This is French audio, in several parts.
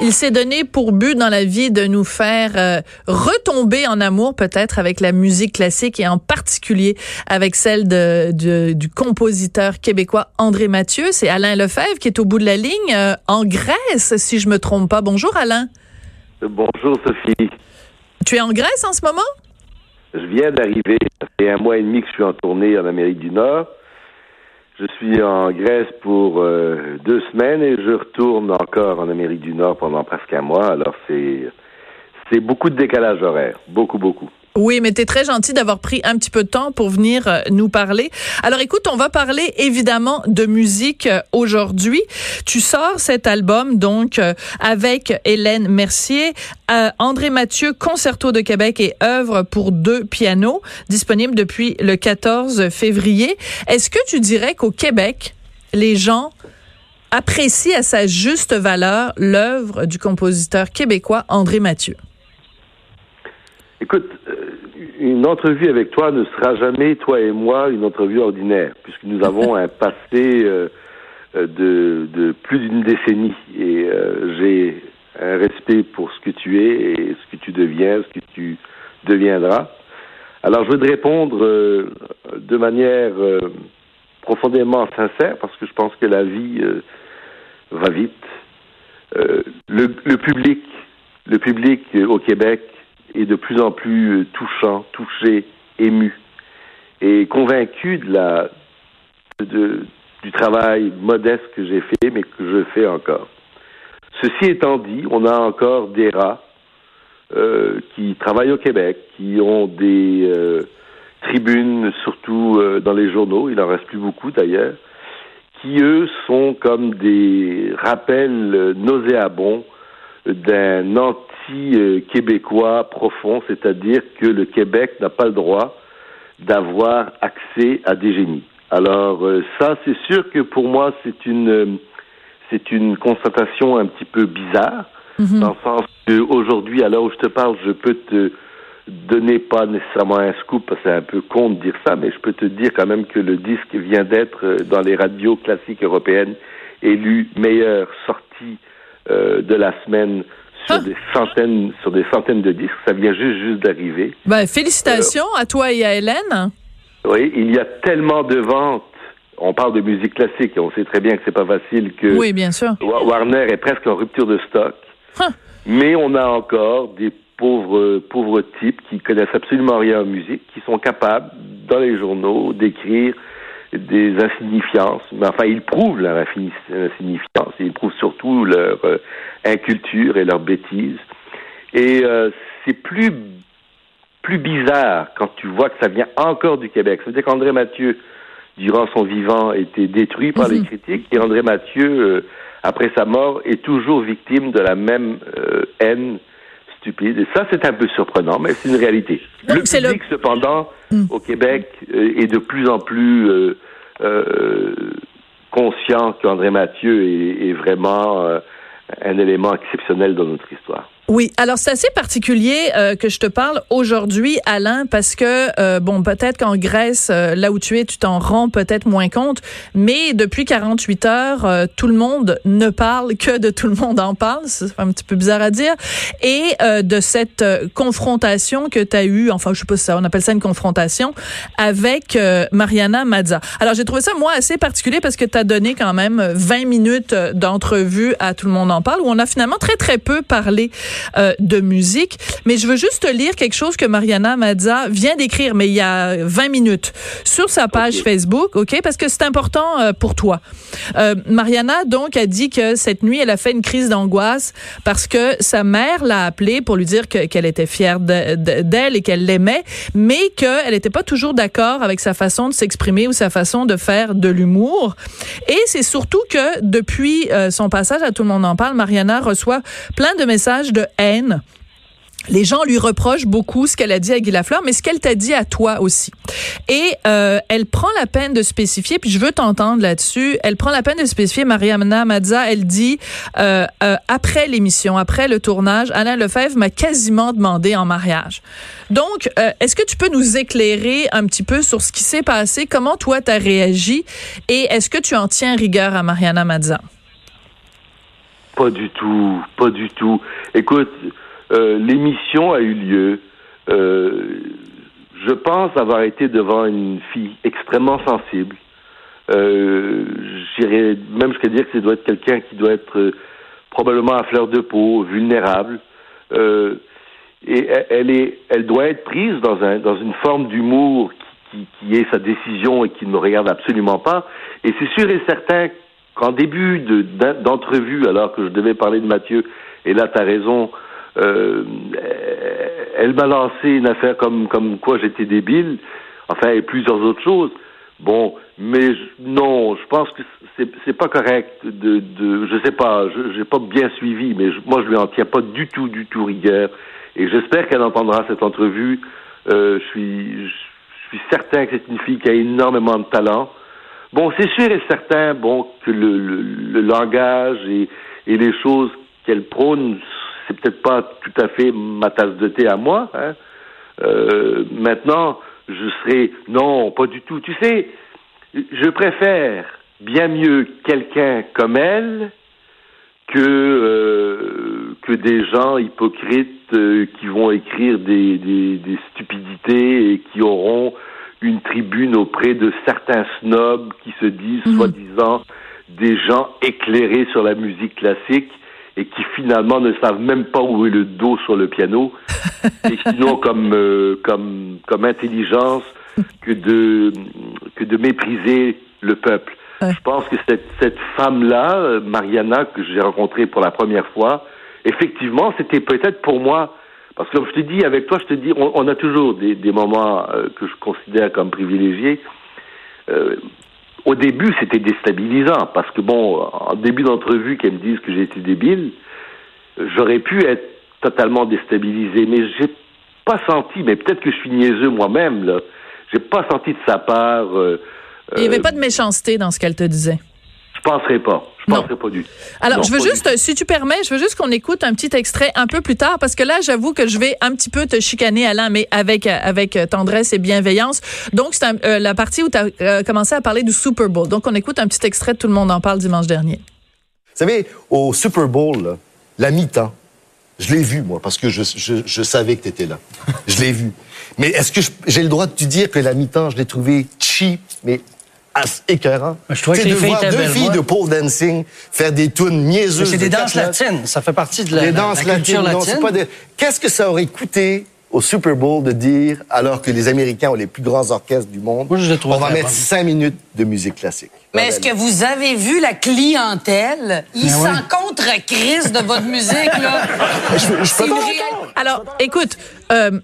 Il s'est donné pour but dans la vie de nous faire euh, retomber en amour peut-être avec la musique classique et en particulier avec celle de, de- du compositeur québécois André Mathieu. C'est Alain Lefebvre qui est au bout de la ligne euh, en Grèce, si je me trompe pas. Bonjour Alain. Bonjour Sophie. Tu es en Grèce en ce moment? Je viens d'arriver. Ça fait un mois et demi que je suis en tournée en Amérique du Nord. Je suis en Grèce pour euh, deux semaines et je retourne encore en Amérique du Nord pendant presque un mois. Alors c'est c'est beaucoup de décalage horaire, beaucoup beaucoup. Oui, mais tu es très gentil d'avoir pris un petit peu de temps pour venir euh, nous parler. Alors écoute, on va parler évidemment de musique euh, aujourd'hui. Tu sors cet album donc euh, avec Hélène Mercier, André Mathieu, Concerto de Québec et œuvre pour deux pianos, disponible depuis le 14 février. Est-ce que tu dirais qu'au Québec, les gens apprécient à sa juste valeur l'œuvre du compositeur québécois André Mathieu? Écoute, une entrevue avec toi ne sera jamais, toi et moi, une entrevue ordinaire, puisque nous avons un passé euh, euh, de, de plus d'une décennie. Et euh, j'ai un respect pour ce que tu es et ce que tu deviens, ce que tu deviendras. Alors, je veux te répondre euh, de manière profondément sincère, parce que je pense que la vie va vite. Le, le public, le public au Québec est de plus en plus euh, touchant, touché, ému, et convaincu de la du travail modeste que j'ai fait, mais que je fais encore. Ceci étant dit, on a encore des rats euh, qui travaillent au Québec, qui ont des euh, tribunes, surtout dans les journaux, il en reste plus beaucoup d'ailleurs, qui eux sont comme des rappels nauséabonds d'un anti-québécois profond, c'est-à-dire que le Québec n'a pas le droit d'avoir accès à des génies. Alors euh, ça, c'est sûr que pour moi, c'est une euh, c'est une constatation un petit peu bizarre, dans le sens que aujourd'hui, à l'heure où je te parle, je peux te donner pas nécessairement un scoop, parce que c'est un peu con de dire ça, mais je peux te dire quand même que le disque vient d'être euh, dans les radios classiques européennes élu meilleure sortie euh, de la semaine sur des centaines sur des centaines de disques. Ça vient juste juste d'arriver. Ben, félicitations à toi et à Hélène. Oui, il y a tellement de ventes. On parle de musique classique et on sait très bien que c'est pas facile que Oui, bien sûr. Wa- Warner est presque en rupture de stock. Huh. Mais on a encore des pauvres pauvres types qui connaissent absolument rien en musique, qui sont capables dans les journaux d'écrire des insignifiances. Mais enfin, ils prouvent leur insignifiance. Ils prouvent surtout leur euh, inculture et leur bêtise. Et euh, c'est plus plus bizarre quand tu vois que ça vient encore du Québec. Ça veut dire qu'André Mathieu, durant son vivant, été détruit par les critiques et André Mathieu, euh, après sa mort, est toujours victime de la même haine stupide. Et ça, c'est un peu surprenant, mais c'est une réalité. Donc, le public, cependant, au Québec, euh, est de plus en plus euh, euh, conscient qu'André Mathieu est, est vraiment un élément exceptionnel dans notre histoire. Oui, alors c'est assez particulier euh, que je te parle aujourd'hui, Alain, parce que euh, bon, peut-être qu'en Grèce, euh, là où tu es, tu t'en rends peut-être moins compte, mais depuis 48 heures, euh, tout le monde ne parle que de tout le monde en parle, c'est un petit peu bizarre à dire, et euh, de cette euh, confrontation que tu as eue, enfin je sais pas si ça, on appelle ça une confrontation avec Mariana Mazza. Alors j'ai trouvé ça moi assez particulier parce que tu as donné quand même 20 minutes d'entrevue à tout le monde en parle où on a finalement très très peu parlé euh, de musique. Mais je veux juste lire quelque chose que Mariana Mazza vient d'écrire, mais il y a 20 minutes, sur sa page Facebook, OK? Parce que c'est important euh, pour toi. Euh, Mariana, donc, a dit que cette nuit, elle a fait une crise d'angoisse parce que sa mère l'a appelée pour lui dire qu'elle était fière d'elle et qu'elle l'aimait, mais qu'elle n'était pas toujours d'accord avec sa façon de s'exprimer ou sa façon de faire de l'humour. Et c'est surtout que depuis euh, son passage à Tout le monde en parle, Mariana reçoit plein de messages de haine les gens lui reprochent beaucoup ce qu'elle a dit à Guy Lafleur, mais ce qu'elle t'a dit à toi aussi. Et euh, elle prend la peine de spécifier, puis je veux t'entendre là-dessus, elle prend la peine de spécifier, Mariana Mazza, elle dit, euh, euh, après l'émission, après le tournage, Alain Lefebvre m'a quasiment demandé en mariage. Donc, est-ce que tu peux nous éclairer un petit peu sur ce qui s'est passé, comment toi t'as réagi, et est-ce que tu en tiens rigueur à Mariana Mazza? Pas du tout, pas du tout. Écoute, euh, l'émission a eu lieu. Euh, je pense avoir été devant une fille extrêmement sensible. Euh, J'irais même jusqu'à dire que ça doit être quelqu'un qui doit être euh, probablement à fleur de peau, vulnérable. Euh, et elle est, elle doit être prise dans un dans une forme d'humour qui, qui, qui, est sa décision et qui ne me regarde absolument pas. Et c'est sûr et certain qu'en début d'entrevue, alors que je devais parler de Mathieu, et là tu as raison, euh, elle m'a lancé une affaire comme, comme quoi j'étais débile, enfin, et plusieurs autres choses. Bon, mais non, je pense que c'est, pas correct de, de je sais pas, je j'ai pas bien suivi, mais moi je lui en tiens pas du tout, du tout rigueur, et j'espère qu'elle entendra cette entrevue. Euh, je suis, je suis certain que c'est une fille qui a énormément de talent. Bon, c'est sûr et certain, bon, que le, le, langage et, et les choses qu'elle prône c'est peut-être pas tout à fait ma tasse de thé à moi. Hein. Euh, maintenant, je serai non, pas du tout. Tu sais, je préfère bien mieux quelqu'un comme elle que euh, que des gens hypocrites euh, qui vont écrire des, des, stupidités et qui auront une tribune auprès de certains snobs qui se disent mmh. soi-disant des gens éclairés sur la musique classique et qui finalement ne savent même pas où est le dos sur le piano et qui n'ont comme euh, comme comme intelligence que de que de mépriser le peuple. Ouais. Je pense que cette cette femme là, Mariana que j'ai rencontrée pour la première fois, effectivement, c'était peut-être pour moi parce que comme je te dis avec toi, je te dis on, on a toujours des, des moments euh, que je considère comme privilégiés. Euh, au début, c'était déstabilisant parce que bon, en début d'entrevue, qu'elles me disent que j'ai été débile, j'aurais pu être totalement déstabilisé, mais j'ai pas senti, mais peut-être que je suis niaiseux moi-même là, j'ai pas senti de sa part. Euh, Il n'y avait euh, pas de méchanceté dans ce qu'elle te disait? Je penserais pas. Je non. penserais pas du tout. Alors, non, je veux juste, si tu permets, je veux juste qu'on écoute un petit extrait un peu plus tard, parce que là, j'avoue que je vais un petit peu te chicaner, Alain, mais avec avec tendresse et bienveillance. Donc, c'est euh, la partie où tu as euh, commencé à parler du Super Bowl. Donc, on écoute un petit extrait, tout le monde en parle dimanche dernier. Vous savez, au Super Bowl, là, la mi-temps, je l'ai vu, moi, parce que je, je, je savais que tu étais là. je l'ai vu. Mais est-ce que j'ai le droit de te dire que la mi-temps, je l'ai trouvé cheap, mais écœurant. Je trouvais que de filles voir deux filles de pole dancing faire des tunes niaiseuses. C'est des de danses latines. Ça fait partie de la, Les la- danses la culture latine. Qu'est-ce que ça aurait coûté au Super Bowl de dire, alors que les Américains ont les plus grands orchestres du monde, Moi, je on va mettre cinq minutes de musique classique? Mais est-ce que vous avez vu la clientèle? Ils Ben ouais. s'en contre crise de votre musique, là. C'est une réalité. Alors, écoute, euh,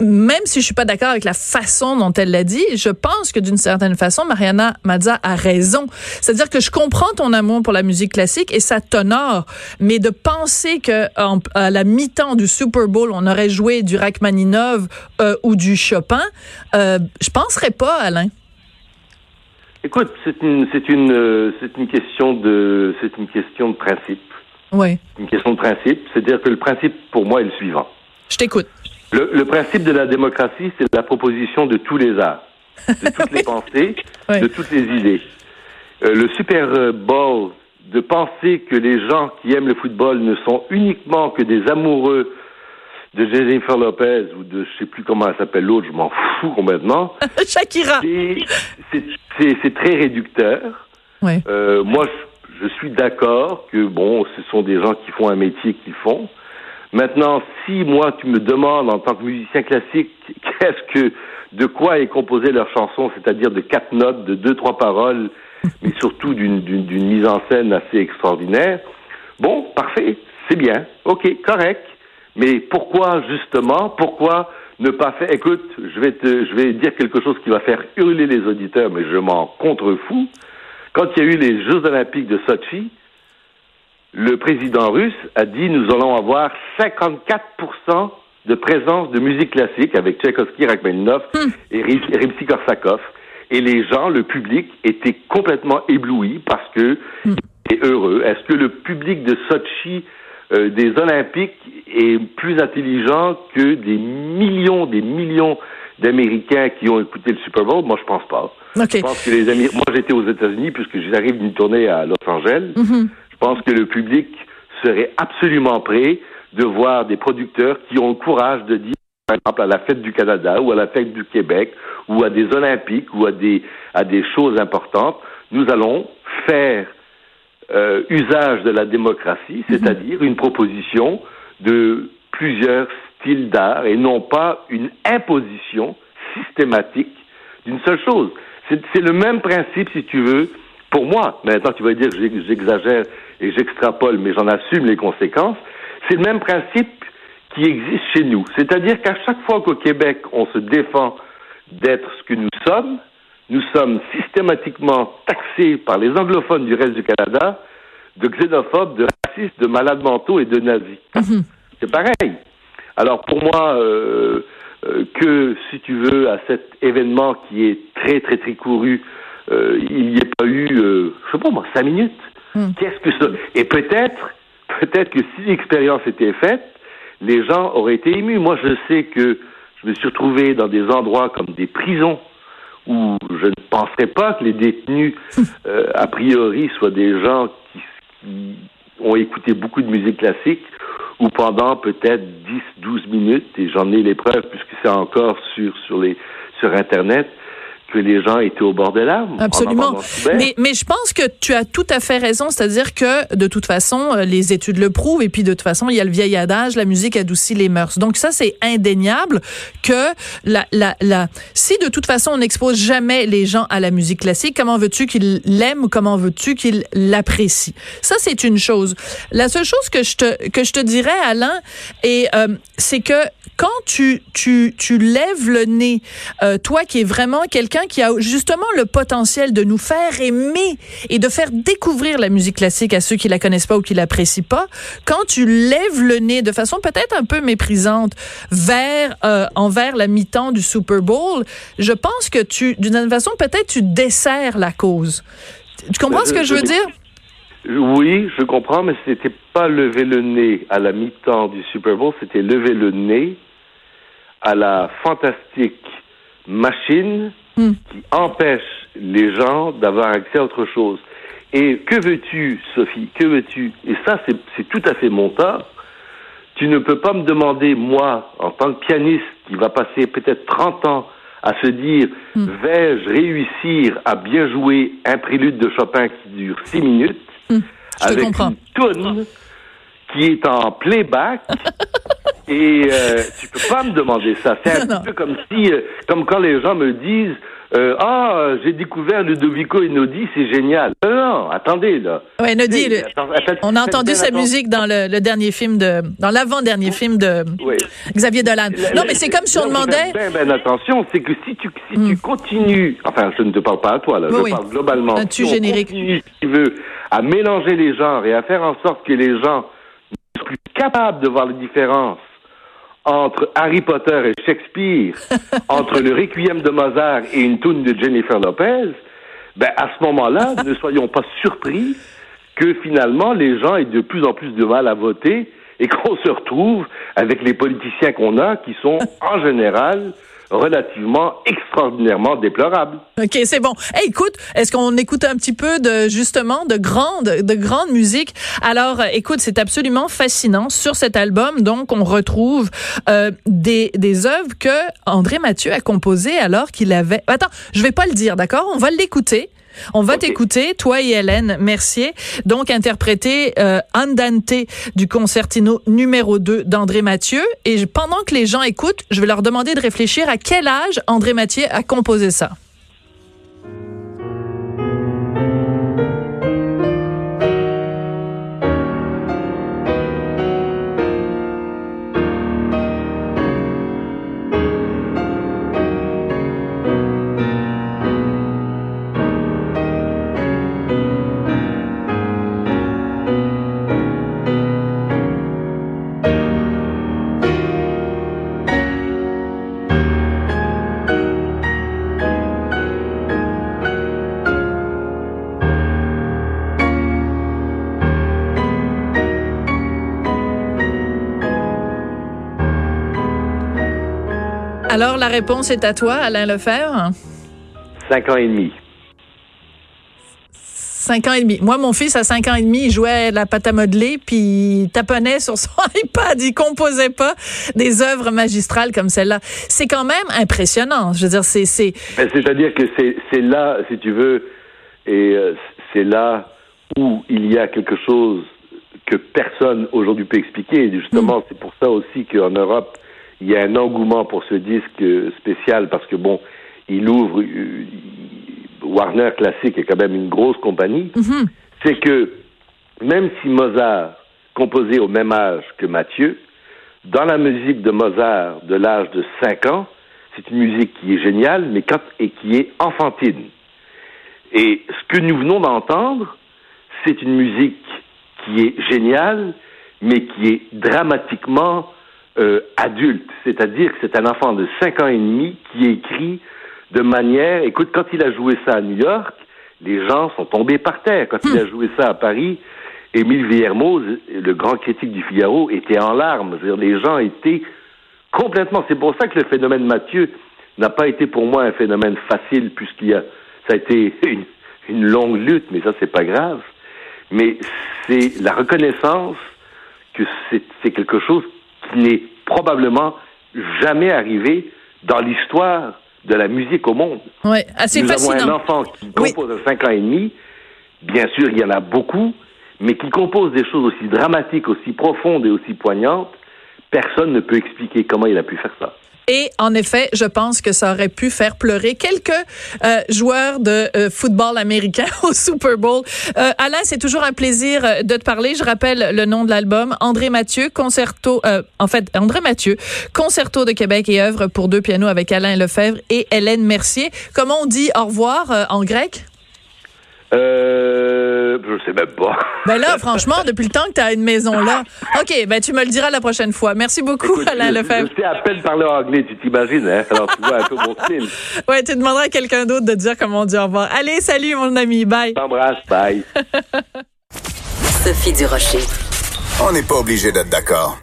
même si je suis pas d'accord avec la façon dont elle l'a dit, je pense que d'une certaine façon, Mariana Mazza a raison. C'est-à-dire que je comprends ton amour pour la musique classique et ça t'honore, mais de penser que en- à la mi-temps du Super Bowl, on aurait joué du Rachmaninov euh, ou du Chopin, euh, je penserais pas, Alain. Écoute, c'est une c'est une euh, c'est une question de c'est une question de principe. Oui, Une question de principe, c'est-à-dire que le principe pour moi est le suivant. je t'écoute. Le, le principe de la démocratie, c'est la proposition de tous les arts, de toutes les pensées, Oui. de toutes les idées. Euh, le Super Bowl, de penser que les gens qui aiment le football ne sont uniquement que des amoureux de Jennifer Lopez ou de je sais plus comment elle s'appelle l'autre, je m'en fous complètement. Shakira. C'est- très réducteur. Euh, moi, je, je suis d'accord que bon, ce sont des gens qui font un métier qu'ils font. Maintenant, si moi tu me demandes en tant que musicien classique, qu'est-ce que, de quoi est composée leur chanson, c'est-à-dire de quatre notes, de deux trois paroles, mais surtout d'une mise en scène assez extraordinaire. Bon, parfait, c'est bien, ok, correct. Mais pourquoi justement, pourquoi ne pas faire Écoute, je vais te, je vais dire quelque chose qui va faire hurler les auditeurs, mais je m'en contrefous. Quand il y a eu les Jeux Olympiques de Sochi, le président russe a dit nous allons avoir 54% de présence de musique classique avec Tchaïkovski, Rachmaninoff hmm. et Rimsky-Korsakov. Et les gens, le public, étaient complètement éblouis parce que hmm. est heureux. Est-ce que le public de Sochi euh, des Olympiques est plus intelligent que des millions, des millions d'Américains qui ont écouté le Super Bowl? Moi, je pense pas. Je pense que les. Moi, j'étais aux États-Unis puisque j'arrive d'une tournée à Los Angeles. Mm-hmm. Je pense que le public serait absolument prêt de voir des producteurs qui ont le courage de dire, par exemple, à la fête du Canada ou à la fête du Québec ou à des Olympiques ou à des, à des choses importantes, nous allons faire euh, usage de la démocratie, mhm. c'est-à-dire une proposition de plusieurs styles d'art et non pas une imposition systématique d'une seule chose. C'est le même principe, si tu veux, pour moi. Maintenant, tu vas dire que j'exagère et j'extrapole, mais j'en assume les conséquences. C'est le même principe qui existe chez nous. C'est-à-dire qu'à chaque fois qu'au Québec, on se défend d'être ce que nous sommes, nous sommes systématiquement taxés par les anglophones du reste du Canada de xénophobes, de racistes, de malades mentaux et de nazis. Mhm. C'est pareil. Alors pour moi, euh, euh, que si tu veux, à cet événement qui est très très très couru, euh, il n'y ait pas eu, je sais pas moi, cinq minutes. Mhm. Qu'est-ce que ça? Et peut-être, peut-être que si l'expérience était faite, les gens auraient été émus. Moi, je sais que je me suis retrouvé dans des endroits comme des prisons où je ne penserais pas que les détenus, euh, a priori, soient des gens qui, ont écouté beaucoup de musique classique ou pendant peut-être 10, 12 minutes, et j'en ai les preuves puisque c'est encore sur, sur, les, sur Internet, que les gens étaient au bord des larmes. Absolument. Mais, mais je pense que tu as tout à fait raison, c'est-à-dire que de toute façon, euh, les études le prouvent, et puis de toute façon, il y a le vieil adage, la musique adoucit les mœurs. Donc ça, c'est indéniable que la, la, la, si de toute façon on n'expose jamais les gens à la musique classique, comment veux-tu qu'ils l'aiment comment veux-tu qu'ils l'apprécient? Ça, c'est une chose. La seule chose que je te que je te dirais, Alain, et euh, c'est que quand tu tu tu lèves le nez, euh, toi qui es vraiment quelqu'un qui a justement le potentiel de nous faire aimer et de faire découvrir la musique classique à ceux qui la connaissent pas ou qui l'apprécient pas, quand tu lèves le nez de façon peut-être un peu méprisante vers euh, envers la mi-temps du Super Bowl, je pense que tu d'une façon peut-être tu desserres la cause. Tu comprends ce que je veux dire? Oui, je comprends, mais c'était pas lever le nez à la mi-temps du Super Bowl, c'était lever le nez à la fantastique machine Hmm. qui empêche les gens d'avoir accès à autre chose. Et que veux-tu, Sophie? Que veux-tu? Et ça, c'est tout à fait mon tort. Tu ne peux pas me demander, moi, en tant que pianiste, qui va passer peut-être 30 ans à se dire, hmm. vais-je réussir à bien jouer un prélude de Chopin qui dure 6 minutes, hmm. avec une toune qui est en playback Et euh, tu peux pas me demander ça. C'est un peu comme si, euh, comme quand les gens me disent euh, ah, j'ai découvert Ludovico Einaudi, c'est génial. Non, non, attendez là. Ouais, Einaudi, on a entendu sa musique dans le, dernier film de, dans l'avant-dernier film de Xavier Dolan. non, mais c'est comme si on demandait. Ben, ben, attention, c'est que si tu si tu hmm. continues, enfin, je ne te parle pas à toi là, je parle globalement. Un si générique. si tu veux, à mélanger les genres et à faire en sorte que les gens ne soient plus capables de voir les différences entre Harry Potter et Shakespeare, entre le Requiem de Mozart et une tune de Jennifer Lopez, ben à ce moment-là, ne soyons pas surpris que finalement les gens aient de plus en plus de mal à voter et qu'on se retrouve avec les politiciens qu'on a qui sont en général relativement extraordinairement déplorable. OK, c'est bon. Écoute, est-ce qu'on écoute un petit peu de justement de grande de grande musique? Alors, euh, écoute, c'est absolument fascinant sur cet album. Donc, on retrouve euh, des des œuvres que André Mathieu a composées alors qu'il avait Attends, je vais pas le dire, d'accord? On va l'écouter. On va t'écouter, toi et Hélène Mercier, donc interpréter euh, Andante du concertino numéro 2 d'André Mathieu. Et pendant que les gens écoutent, je vais leur demander de réfléchir à quel âge André Mathieu a composé ça. Alors, la réponse est à toi, Alain Lefebvre. Cinq ans et demi. Cinq ans et demi. Moi, mon fils, à cinq ans et demi, il jouait la pâte à modeler, puis il taponnait sur son iPad. Il composait pas des œuvres magistrales comme celle-là. C'est quand même impressionnant. Je veux dire, c'est... c'est... C'est-à-dire que c'est là, si tu veux, et euh, c'est là où il y a quelque chose que personne aujourd'hui peut expliquer. Et justement, mm. c'est pour ça aussi qu'en Europe, il y a un engouement pour ce disque spécial parce que bon, il ouvre euh, Warner Classic est quand même une grosse compagnie. Mhm. C'est que même si Mozart composait au même âge que Mathieu, dans la musique de Mozart de l'âge de 5 ans, c'est une musique qui est géniale, mais quand, et qui est enfantine. Et ce que nous venons d'entendre, c'est une musique qui est géniale, mais qui est dramatiquement euh, adulte, c'est-à-dire que c'est un enfant de 5 ans et demi qui écrit de manière, écoute, quand il a joué ça à New York, les gens sont tombés par terre. Quand il a hmm. joué ça à Paris, Émile Villermoz, le grand critique du Figaro, était en larmes. -dire, les gens étaient complètement. C'est pour ça que le phénomène Mathieu n'a pas été pour moi un phénomène facile, puisqu'il y a, ça a été une, une longue lutte, mais ça c'est pas grave. Mais c'est la reconnaissance que c'est quelque chose qui n'est probablement jamais arrivé dans l'histoire de la musique au monde. Oui, assez Nous fascinant. avons un enfant qui compose à 5 ans et demi. Bien sûr, il y en a beaucoup, mais qui compose des choses aussi dramatiques, aussi profondes et aussi poignantes. Personne ne peut expliquer comment il a pu faire ça. Et en effet, je pense que ça aurait pu faire pleurer quelques euh, joueurs de euh, football américain au Super Bowl. Euh, Alain, c'est toujours un plaisir euh, de te parler. Je rappelle le nom de l'album, André Mathieu, concerto, euh, en fait, André Mathieu, concerto de Québec et œuvre pour deux pianos avec Alain Lefebvre et Hélène Mercier. Comment on dit au revoir en grec? Euh, je sais même pas. Ben là, franchement, depuis le temps que tu as une maison là. OK, ben tu me le diras la prochaine fois. Merci beaucoup, Alain Lefebvre. Je sais à peine parler anglais, tu t'imagines, hein? Alors tu vois un peu mon style. Ouais, tu demanderas à quelqu'un d'autre de dire comment on dit au revoir. Allez, salut mon ami, bye. T'embrasse, bye. Sophie Durocher. On n'est pas obligé d'être d'accord.